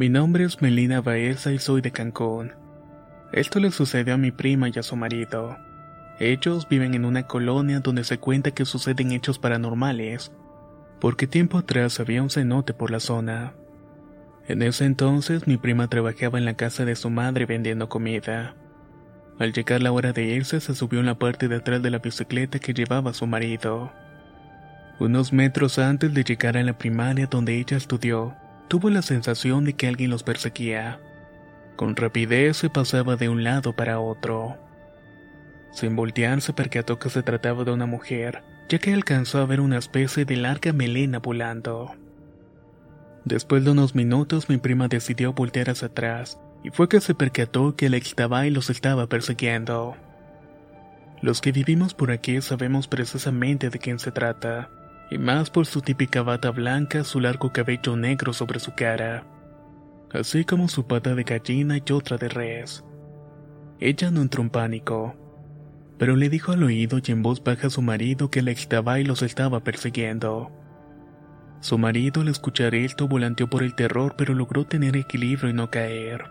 Mi nombre es Melina Baeza y soy de Cancún. Esto le sucedió a mi prima y a su marido. Ellos viven en una colonia donde se cuenta que suceden hechos paranormales, porque tiempo atrás había un cenote por la zona. En ese entonces mi prima trabajaba en la casa de su madre vendiendo comida. Al llegar la hora de irse se subió en la parte de atrás de la bicicleta que llevaba su marido. Unos metros antes de llegar a la primaria donde ella estudió, tuvo la sensación de que alguien los perseguía. Con rapidez se pasaba de un lado para otro. Sin voltear se percató que se trataba de una mujer, ya que alcanzó a ver una especie de larga melena volando. Después de unos minutos mi prima decidió voltear hacia atrás, y fue que se percató que el y los estaba persiguiendo. Los que vivimos por aquí sabemos precisamente de quién se trata, y más por su típica bata blanca, su largo cabello negro sobre su cara, así como su pata de gallina y otra de res. Ella no entró en pánico, pero le dijo al oído y en voz baja a su marido que el y los estaba persiguiendo. Su marido al escuchar esto volanteó por el terror pero logró tener equilibrio y no caer.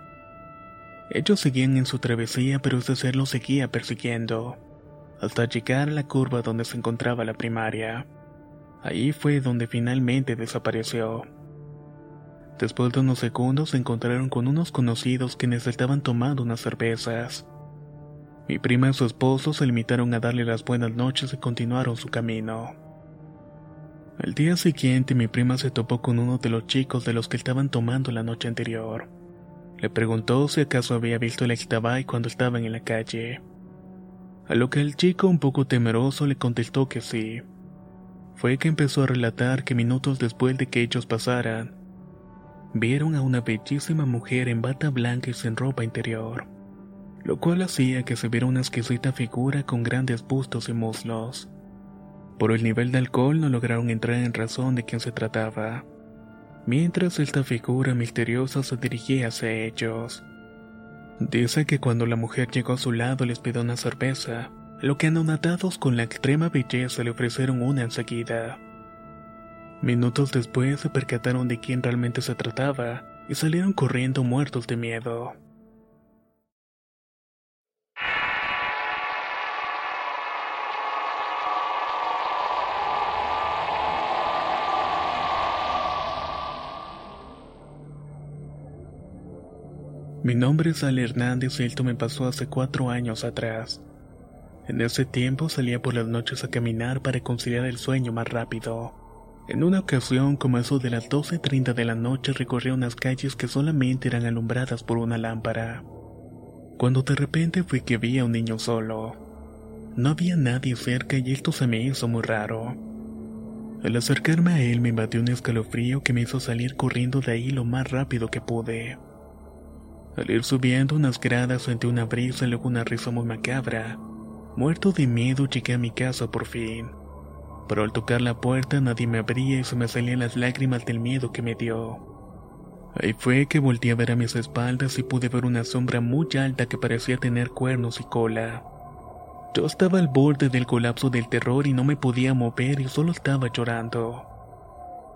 Ellos seguían en su travesía pero ese ser los seguía persiguiendo, hasta llegar a la curva donde se encontraba la primaria. Ahí fue donde finalmente desapareció. Después de unos segundos se encontraron con unos conocidos quienes estaban tomando unas cervezas. Mi prima y su esposo se limitaron a darle las buenas noches y continuaron su camino. Al día siguiente mi prima se topó con uno de los chicos de los que estaban tomando la noche anterior. Le preguntó si acaso había visto el Ixtabay cuando estaban en la calle. A lo que el chico un poco temeroso le contestó que sí. Fue que empezó a relatar que minutos después de que ellos pasaran, vieron a una bellísima mujer en bata blanca y sin ropa interior lo cual hacía que se viera una exquisita figura con grandes bustos y muslos. Por el nivel de alcohol no lograron entrar en razón de quién se trataba, mientras esta figura misteriosa se dirigía hacia ellos. Dice que cuando la mujer llegó a su lado les pidió una cerveza, lo que anonadados con la extrema belleza le ofrecieron una enseguida. Minutos después se percataron de quién realmente se trataba y salieron corriendo muertos de miedo. Mi nombre es Ale Hernández y esto me pasó hace cuatro años atrás. En ese tiempo salía por las noches a caminar para conciliar el sueño más rápido. En una ocasión, como eso de las 12.30 de la noche, recorrí unas calles que solamente eran alumbradas por una lámpara. Cuando de repente fui que vi a un niño solo. No había nadie cerca y esto se me hizo muy raro. Al acercarme a él me invadió un escalofrío que me hizo salir corriendo de ahí lo más rápido que pude. Al ir subiendo unas gradas sentí una brisa y luego una risa muy macabra. Muerto de miedo llegué a mi casa por fin. Pero al tocar la puerta nadie me abría y se me salían las lágrimas del miedo que me dio. Ahí fue que volteé a ver a mis espaldas y pude ver una sombra muy alta que parecía tener cuernos y cola. Yo estaba al borde del colapso del terror y no me podía mover y solo estaba llorando.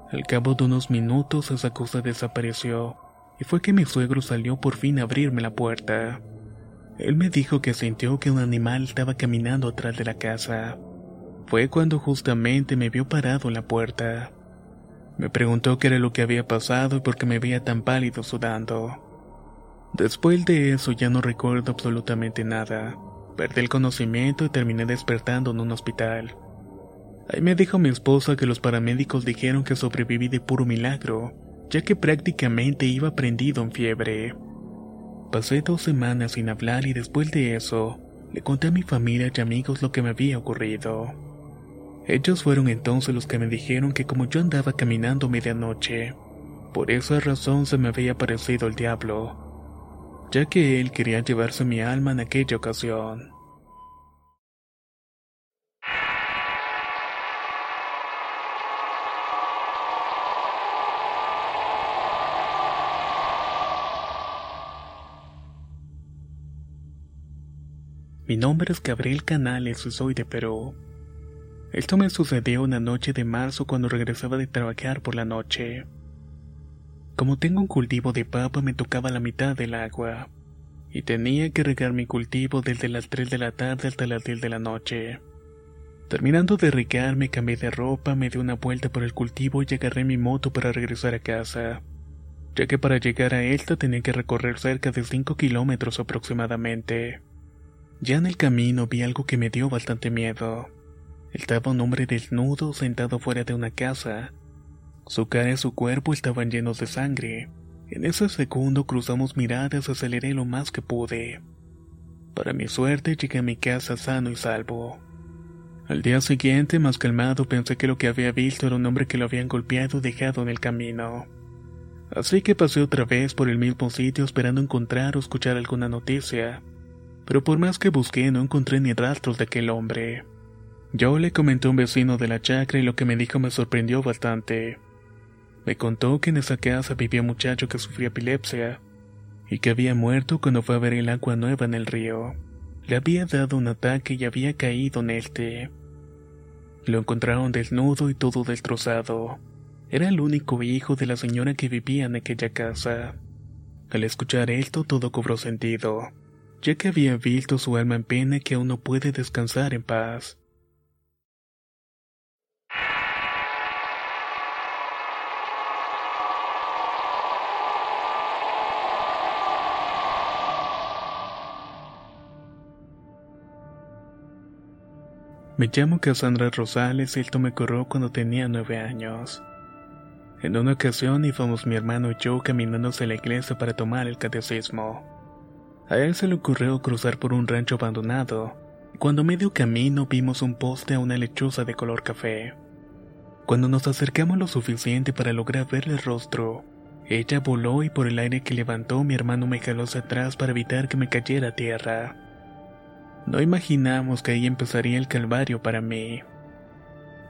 Al cabo de unos minutos esa cosa desapareció y fue que mi suegro salió por fin a abrirme la puerta. Él me dijo que sintió que un animal estaba caminando atrás de la casa. Fue cuando justamente me vio parado en la puerta. Me preguntó qué era lo que había pasado y por qué me veía tan pálido sudando. Después de eso ya no recuerdo absolutamente nada. Perdí el conocimiento y terminé despertando en un hospital. Ahí me dijo mi esposa que los paramédicos dijeron que sobreviví de puro milagro, ya que prácticamente iba prendido en fiebre. Pasé dos semanas sin hablar y después de eso, le conté a mi familia y amigos lo que me había ocurrido. Ellos fueron entonces los que me dijeron que como yo andaba caminando medianoche, por esa razón se me había aparecido el diablo, ya que él quería llevarse mi alma en aquella ocasión. Mi nombre es Gabriel Canales y soy de Perú. Esto me sucedió una noche de marzo cuando regresaba de trabajar por la noche. Como tengo un cultivo de papa me tocaba la mitad del agua, y tenía que regar mi cultivo desde las 3 de la tarde hasta las 10 de la noche. Terminando de regar me cambié de ropa, me di una vuelta por el cultivo y agarré mi moto para regresar a casa, ya que para llegar a esta tenía que recorrer cerca de 5 kilómetros aproximadamente. Ya en el camino vi algo que me dio bastante miedo. Estaba un hombre desnudo sentado fuera de una casa. Su cara y su cuerpo estaban llenos de sangre. En ese segundo cruzamos miradas y aceleré lo más que pude. Para mi suerte llegué a mi casa sano y salvo. Al día siguiente, más calmado, pensé que lo que había visto era un hombre que lo habían golpeado y dejado en el camino. Así que pasé otra vez por el mismo sitio esperando encontrar o escuchar alguna noticia pero por más que busqué no encontré ni rastros de aquel hombre. Yo le comenté a un vecino de la chacra y lo que me dijo me sorprendió bastante. Me contó que en esa casa vivía un muchacho que sufría epilepsia y que había muerto cuando fue a ver el agua nueva en el río. Le había dado un ataque y había caído en este. Lo encontraron desnudo y todo destrozado. Era el único hijo de la señora que vivía en aquella casa. Al escuchar esto todo cobró sentido ya que había visto su alma en pena que aún no puede descansar en paz. Me llamo Cassandra Rosales y esto me ocurrió cuando tenía nueve años. En una ocasión íbamos mi hermano y yo caminando hacia la iglesia para tomar el catecismo. A él se le ocurrió cruzar por un rancho abandonado. Cuando medio camino vimos un poste a una lechuza de color café. Cuando nos acercamos lo suficiente para lograr verle el rostro, ella voló y por el aire que levantó mi hermano me jaló hacia atrás para evitar que me cayera a tierra. No imaginamos que ahí empezaría el calvario para mí.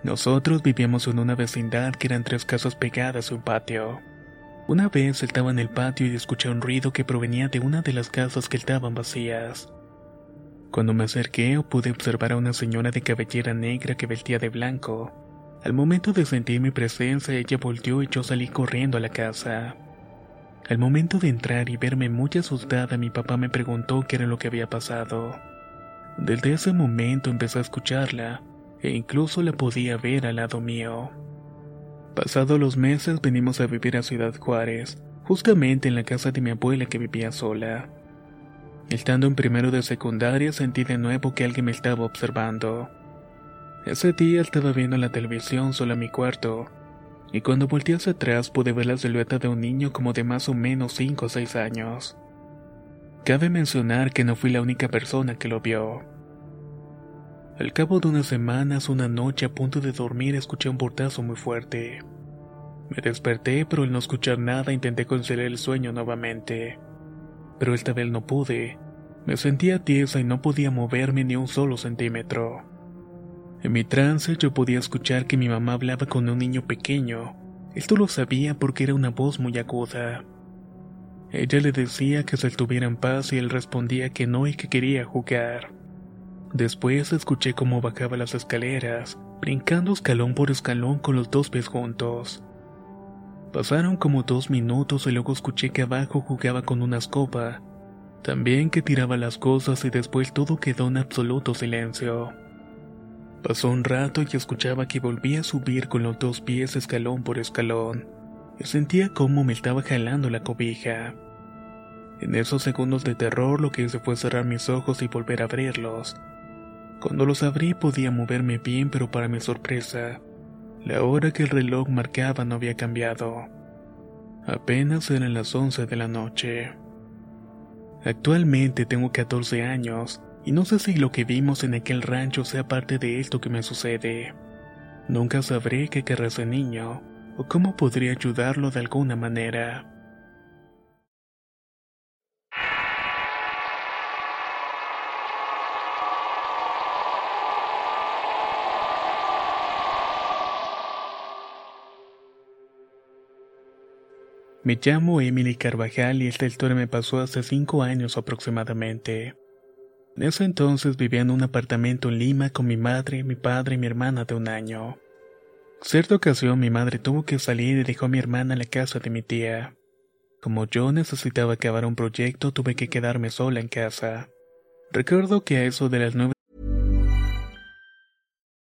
Nosotros vivíamos en una vecindad que eran tres casas pegadas a un patio. Una vez estaba en el patio y escuché un ruido que provenía de una de las casas que estaban vacías. Cuando me acerqué pude observar a una señora de cabellera negra que vestía de blanco. Al momento de sentir mi presencia ella volteó y yo salí corriendo a la casa. Al momento de entrar y verme muy asustada mi papá me preguntó qué era lo que había pasado. Desde ese momento empecé a escucharla e incluso la podía ver al lado mío. Pasados los meses venimos a vivir a Ciudad Juárez, justamente en la casa de mi abuela que vivía sola. Estando en primero de secundaria sentí de nuevo que alguien me estaba observando. Ese día estaba viendo la televisión solo en mi cuarto, y cuando volteé hacia atrás pude ver la silueta de un niño como de más o menos 5 o 6 años. Cabe mencionar que no fui la única persona que lo vio. Al cabo de unas semanas, una noche a punto de dormir, escuché un portazo muy fuerte. Me desperté, pero al no escuchar nada intenté conciliar el sueño nuevamente. Pero esta vez no pude. Me sentía tiesa y no podía moverme ni un solo centímetro. En mi trance yo podía escuchar que mi mamá hablaba con un niño pequeño. Esto lo sabía porque era una voz muy aguda. Ella le decía que se estuviera en paz y él respondía que no y que quería jugar. Después escuché cómo bajaba las escaleras, brincando escalón por escalón con los dos pies juntos. Pasaron como dos minutos y luego escuché que abajo jugaba con una escoba, también que tiraba las cosas y después todo quedó en absoluto silencio. Pasó un rato y escuchaba que volvía a subir con los dos pies escalón por escalón, y sentía cómo me estaba jalando la cobija. En esos segundos de terror lo que hice fue cerrar mis ojos y volver a abrirlos. Cuando los abrí podía moverme bien, pero para mi sorpresa, la hora que el reloj marcaba no había cambiado. Apenas eran las 11 de la noche. Actualmente tengo 14 años y no sé si lo que vimos en aquel rancho sea parte de esto que me sucede. Nunca sabré qué querrá ese niño o cómo podría ayudarlo de alguna manera. Me llamo Emily Carvajal y esta historia me pasó hace cinco años aproximadamente. En ese entonces vivía en un apartamento en Lima con mi madre, mi padre y mi hermana de un año. Cierta ocasión mi madre tuvo que salir y dejó a mi hermana en la casa de mi tía. Como yo necesitaba acabar un proyecto, tuve que quedarme sola en casa. Recuerdo que a eso de las nueve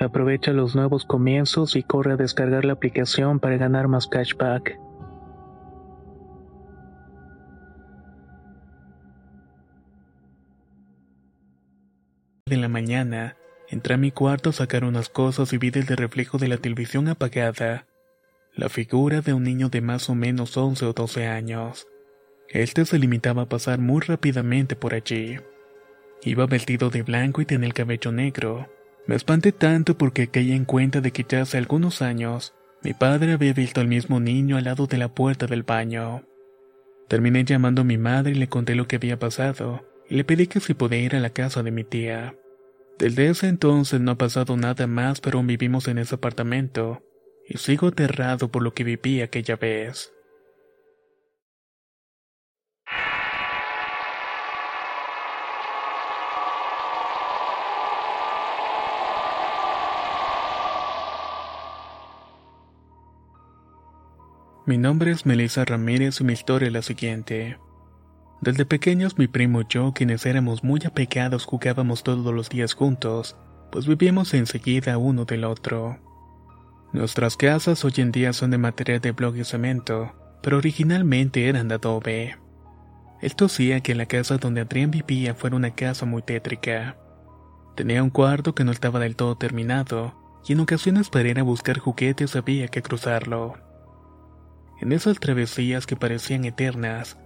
Aprovecha los nuevos comienzos y corre a descargar la aplicación para ganar más cashback. De la mañana, entré a mi cuarto a sacar unas cosas y vi desde el reflejo de la televisión apagada la figura de un niño de más o menos 11 o 12 años. Este se limitaba a pasar muy rápidamente por allí. Iba vestido de blanco y tenía el cabello negro. Me espanté tanto porque caí en cuenta de que ya hace algunos años mi padre había visto al mismo niño al lado de la puerta del baño. Terminé llamando a mi madre y le conté lo que había pasado, y le pedí que si podía ir a la casa de mi tía. Desde ese entonces no ha pasado nada más, pero vivimos en ese apartamento, y sigo aterrado por lo que viví aquella vez. Mi nombre es Melissa Ramírez y mi historia es la siguiente. Desde pequeños mi primo y yo, quienes éramos muy apegados, jugábamos todos los días juntos, pues vivíamos enseguida uno del otro. Nuestras casas hoy en día son de material de bloque y cemento, pero originalmente eran de adobe. Esto hacía que la casa donde Adrián vivía fuera una casa muy tétrica. Tenía un cuarto que no estaba del todo terminado, y en ocasiones para ir a buscar juguetes había que cruzarlo. En esas travesías que parecían eternas,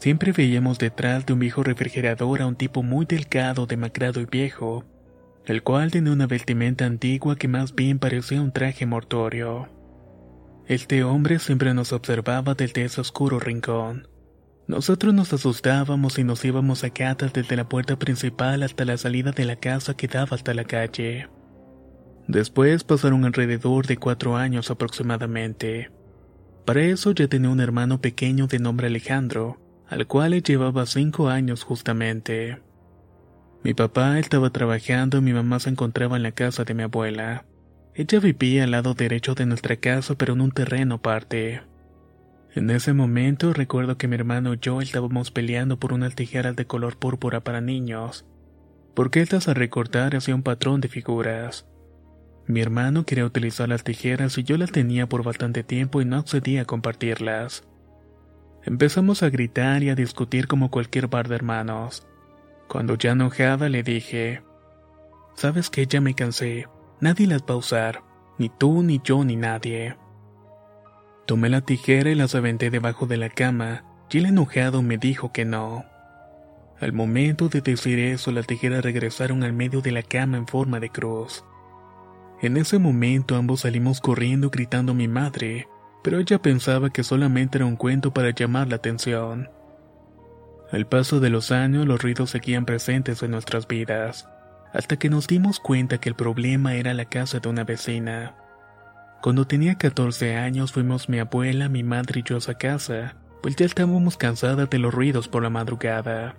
siempre veíamos detrás de un viejo refrigerador a un tipo muy delgado, demacrado y viejo, el cual tenía una vestimenta antigua que más bien parecía un traje mortuorio. Este hombre siempre nos observaba desde ese oscuro rincón. Nosotros nos asustábamos y nos íbamos a catas desde la puerta principal hasta la salida de la casa que daba hasta la calle. Después pasaron alrededor de cuatro años aproximadamente. Para eso ya tenía un hermano pequeño de nombre Alejandro, al cual le llevaba cinco años justamente. Mi papá estaba trabajando y mi mamá se encontraba en la casa de mi abuela. Ella vivía al lado derecho de nuestra casa pero en un terreno aparte. En ese momento recuerdo que mi hermano y yo estábamos peleando por unas tijeras de color púrpura para niños, porque estas a recortar hacía un patrón de figuras. Mi hermano quería utilizar las tijeras y yo las tenía por bastante tiempo y no accedía a compartirlas. Empezamos a gritar y a discutir como cualquier bar de hermanos. Cuando ya enojada le dije, ¿sabes qué? Ya me cansé. Nadie las va a usar. Ni tú, ni yo, ni nadie. Tomé la tijera y las aventé debajo de la cama, y el enojado me dijo que no. Al momento de decir eso, las tijeras regresaron al medio de la cama en forma de cruz. En ese momento ambos salimos corriendo gritando a mi madre, pero ella pensaba que solamente era un cuento para llamar la atención. Al paso de los años los ruidos seguían presentes en nuestras vidas, hasta que nos dimos cuenta que el problema era la casa de una vecina. Cuando tenía 14 años fuimos mi abuela, mi madre y yo a casa, pues ya estábamos cansadas de los ruidos por la madrugada.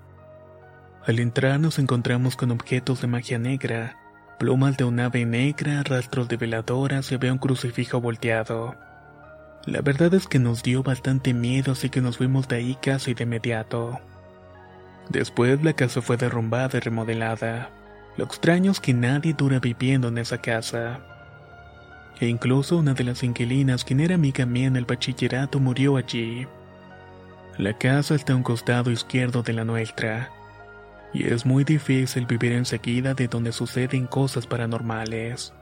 Al entrar nos encontramos con objetos de magia negra, plumas de un ave negra, rastros de veladoras y había un crucifijo volteado. La verdad es que nos dio bastante miedo así que nos fuimos de ahí casi de inmediato. Después la casa fue derrumbada y remodelada. Lo extraño es que nadie dura viviendo en esa casa. E incluso una de las inquilinas, quien era amiga mía en el bachillerato, murió allí. La casa está a un costado izquierdo de la nuestra, y es muy difícil vivir enseguida de donde suceden cosas paranormales.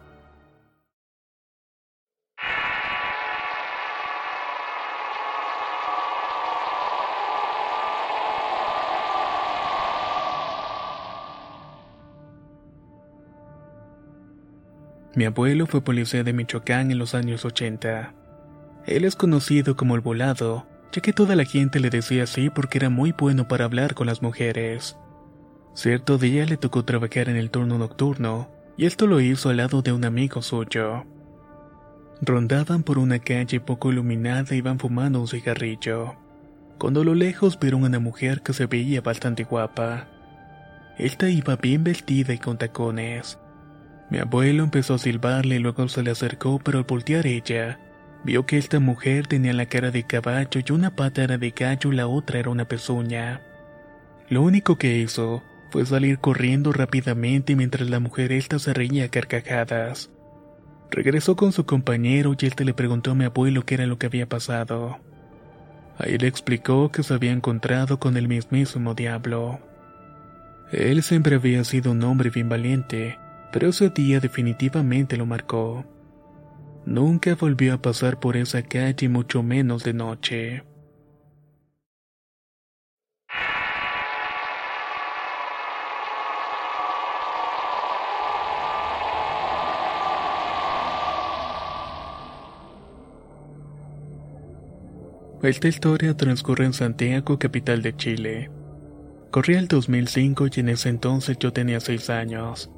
Mi abuelo fue policía de Michoacán en los años 80. Él es conocido como el volado, ya que toda la gente le decía así porque era muy bueno para hablar con las mujeres. Cierto día le tocó trabajar en el turno nocturno, y esto lo hizo al lado de un amigo suyo. Rondaban por una calle poco iluminada y iban fumando un cigarrillo. Cuando a lo lejos vieron a una mujer que se veía bastante guapa. Esta iba bien vestida y con tacones. Mi abuelo empezó a silbarle y luego se le acercó, pero al voltear ella, vio que esta mujer tenía la cara de caballo y una pata era de gallo y la otra era una pezuña. Lo único que hizo fue salir corriendo rápidamente mientras la mujer esta se reía a carcajadas. Regresó con su compañero y este le preguntó a mi abuelo qué era lo que había pasado. Ahí le explicó que se había encontrado con el mismísimo diablo. Él siempre había sido un hombre bien valiente, pero ese día definitivamente lo marcó. Nunca volvió a pasar por esa calle mucho menos de noche. Esta historia transcurre en Santiago, capital de Chile. Corría el 2005 y en ese entonces yo tenía 6 años.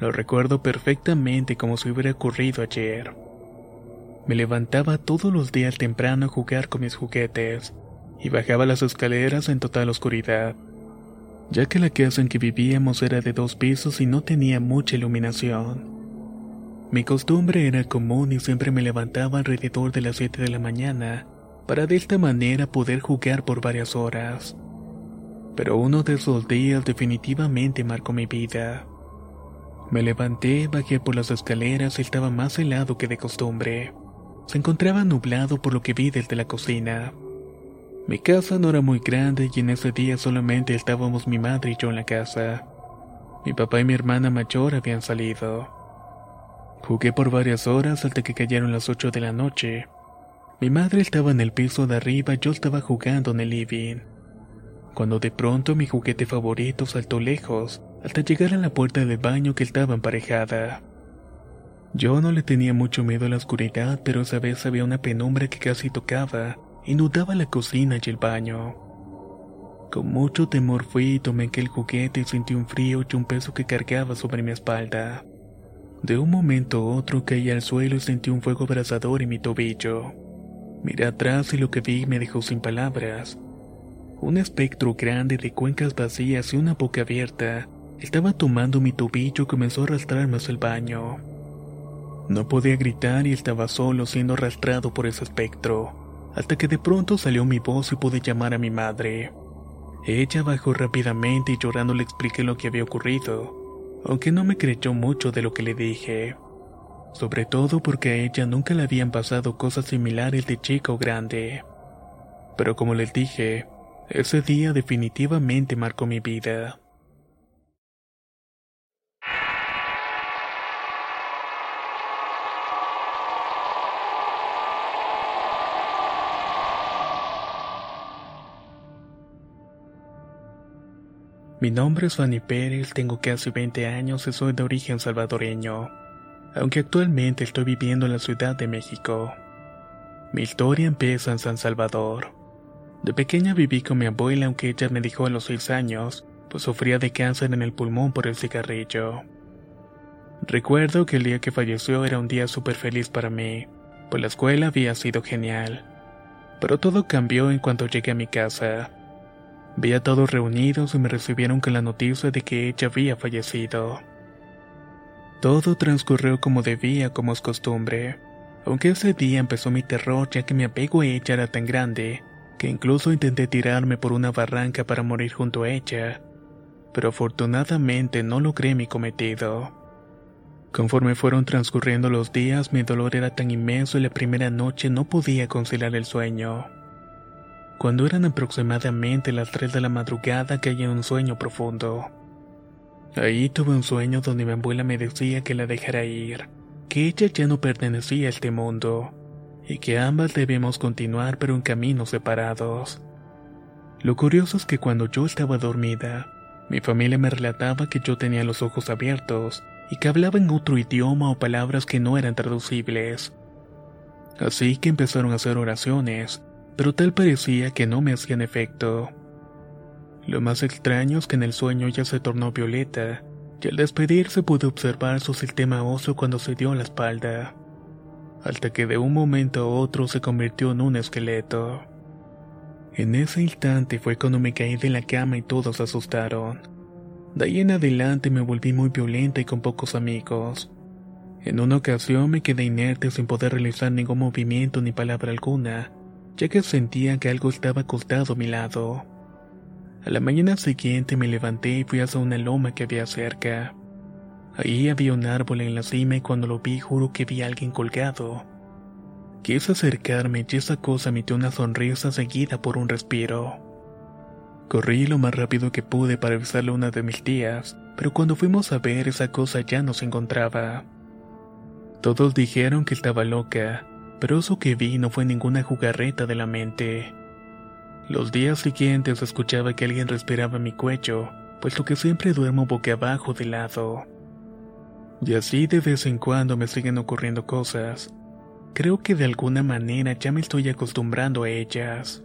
Lo recuerdo perfectamente como si hubiera ocurrido ayer. Me levantaba todos los días temprano a jugar con mis juguetes y bajaba las escaleras en total oscuridad, ya que la casa en que vivíamos era de dos pisos y no tenía mucha iluminación. Mi costumbre era común y siempre me levantaba alrededor de las 7 de la mañana para de esta manera poder jugar por varias horas. Pero uno de esos días definitivamente marcó mi vida. Me levanté, bajé por las escaleras y estaba más helado que de costumbre. Se encontraba nublado por lo que vi desde la cocina. Mi casa no era muy grande y en ese día solamente estábamos mi madre y yo en la casa. Mi papá y mi hermana mayor habían salido. Jugué por varias horas hasta que cayeron las 8 de la noche. Mi madre estaba en el piso de arriba yo estaba jugando en el living. Cuando de pronto mi juguete favorito saltó lejos hasta llegar a la puerta del baño que estaba emparejada. Yo no le tenía mucho miedo a la oscuridad, pero esa vez había una penumbra que casi tocaba, inundaba la cocina y el baño. Con mucho temor fui y tomé aquel juguete y sentí un frío y un peso que cargaba sobre mi espalda. De un momento a otro caí al suelo y sentí un fuego abrasador en mi tobillo. Miré atrás y lo que vi me dejó sin palabras. Un espectro grande de cuencas vacías y una boca abierta estaba tomando mi tobillo y comenzó a arrastrarme hacia el baño. No podía gritar y estaba solo siendo arrastrado por ese espectro, hasta que de pronto salió mi voz y pude llamar a mi madre. Ella bajó rápidamente y llorando le expliqué lo que había ocurrido aunque no me creyó mucho de lo que le dije. Sobre todo porque a ella nunca le habían pasado cosas similares de chica o grande. Pero como les dije, ese día definitivamente marcó mi vida. Mi nombre es Fanny Pérez, tengo casi 20 años y soy de origen salvadoreño, aunque actualmente estoy viviendo en la Ciudad de México. Mi historia empieza en San Salvador. De pequeña viví con mi abuela aunque ella me dijo a los 6 años, pues sufría de cáncer en el pulmón por el cigarrillo. Recuerdo que el día que falleció era un día súper feliz para mí, pues la escuela había sido genial. Pero todo cambió en cuanto llegué a mi casa. Vi a todos reunidos y me recibieron con la noticia de que ella había fallecido. Todo transcurrió como debía, como es costumbre, aunque ese día empezó mi terror ya que mi apego a ella era tan grande que incluso intenté tirarme por una barranca para morir junto a ella, pero afortunadamente no logré mi cometido. Conforme fueron transcurriendo los días, mi dolor era tan inmenso y la primera noche no podía conciliar el sueño. Cuando eran aproximadamente las 3 de la madrugada caí en un sueño profundo. Ahí tuve un sueño donde mi abuela me decía que la dejara ir, que ella ya no pertenecía a este mundo, y que ambas debemos continuar pero en caminos separados. Lo curioso es que cuando yo estaba dormida, mi familia me relataba que yo tenía los ojos abiertos y que hablaba en otro idioma o palabras que no eran traducibles. Así que empezaron a hacer oraciones, pero tal parecía que no me hacían efecto. Lo más extraño es que en el sueño ya se tornó violeta, y al despedirse pude observar su sistema óseo cuando se dio la espalda, hasta que de un momento a otro se convirtió en un esqueleto. En ese instante fue cuando me caí de la cama y todos se asustaron. De ahí en adelante me volví muy violenta y con pocos amigos. En una ocasión me quedé inerte sin poder realizar ningún movimiento ni palabra alguna, ya que sentía que algo estaba acostado a mi lado. A la mañana siguiente me levanté y fui hacia una loma que había cerca. Ahí había un árbol en la cima y cuando lo vi juro que vi a alguien colgado. Quise acercarme y esa cosa emitió una sonrisa seguida por un respiro. Corrí lo más rápido que pude para avisarle a una de mis tías, pero cuando fuimos a ver esa cosa ya no se encontraba. Todos dijeron que estaba loca, pero eso que vi no fue ninguna jugarreta de la mente. Los días siguientes escuchaba que alguien respiraba mi cuello, puesto que siempre duermo boca abajo de lado. Y así de vez en cuando me siguen ocurriendo cosas. Creo que de alguna manera ya me estoy acostumbrando a ellas.